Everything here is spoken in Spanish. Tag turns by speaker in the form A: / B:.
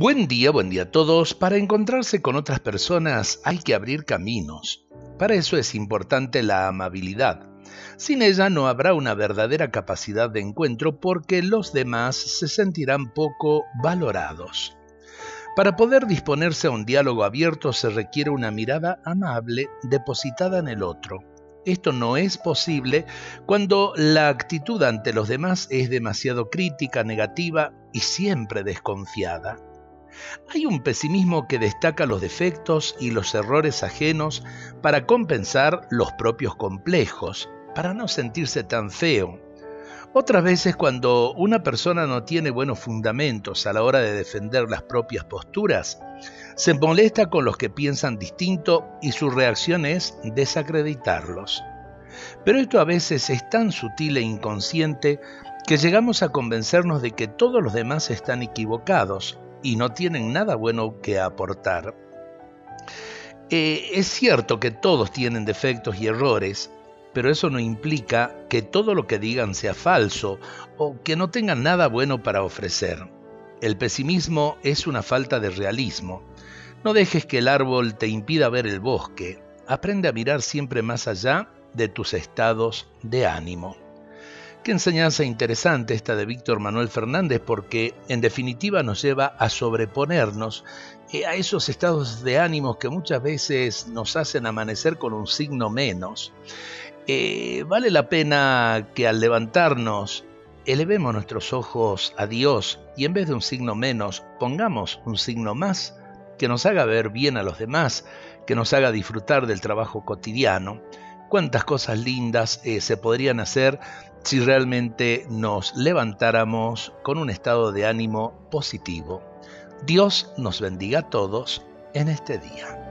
A: Buen día, buen día a todos. Para encontrarse con otras personas hay que abrir caminos. Para eso es importante la amabilidad. Sin ella no habrá una verdadera capacidad de encuentro porque los demás se sentirán poco valorados. Para poder disponerse a un diálogo abierto se requiere una mirada amable depositada en el otro. Esto no es posible cuando la actitud ante los demás es demasiado crítica, negativa y siempre desconfiada. Hay un pesimismo que destaca los defectos y los errores ajenos para compensar los propios complejos, para no sentirse tan feo. Otras veces cuando una persona no tiene buenos fundamentos a la hora de defender las propias posturas, se molesta con los que piensan distinto y su reacción es desacreditarlos. Pero esto a veces es tan sutil e inconsciente que llegamos a convencernos de que todos los demás están equivocados y no tienen nada bueno que aportar. Eh, es cierto que todos tienen defectos y errores, pero eso no implica que todo lo que digan sea falso o que no tengan nada bueno para ofrecer. El pesimismo es una falta de realismo. No dejes que el árbol te impida ver el bosque. Aprende a mirar siempre más allá de tus estados de ánimo. Qué enseñanza interesante esta de Víctor Manuel Fernández porque en definitiva nos lleva a sobreponernos eh, a esos estados de ánimos que muchas veces nos hacen amanecer con un signo menos. Eh, vale la pena que al levantarnos elevemos nuestros ojos a Dios y en vez de un signo menos pongamos un signo más que nos haga ver bien a los demás, que nos haga disfrutar del trabajo cotidiano. Cuántas cosas lindas eh, se podrían hacer si realmente nos levantáramos con un estado de ánimo positivo. Dios nos bendiga a todos en este día.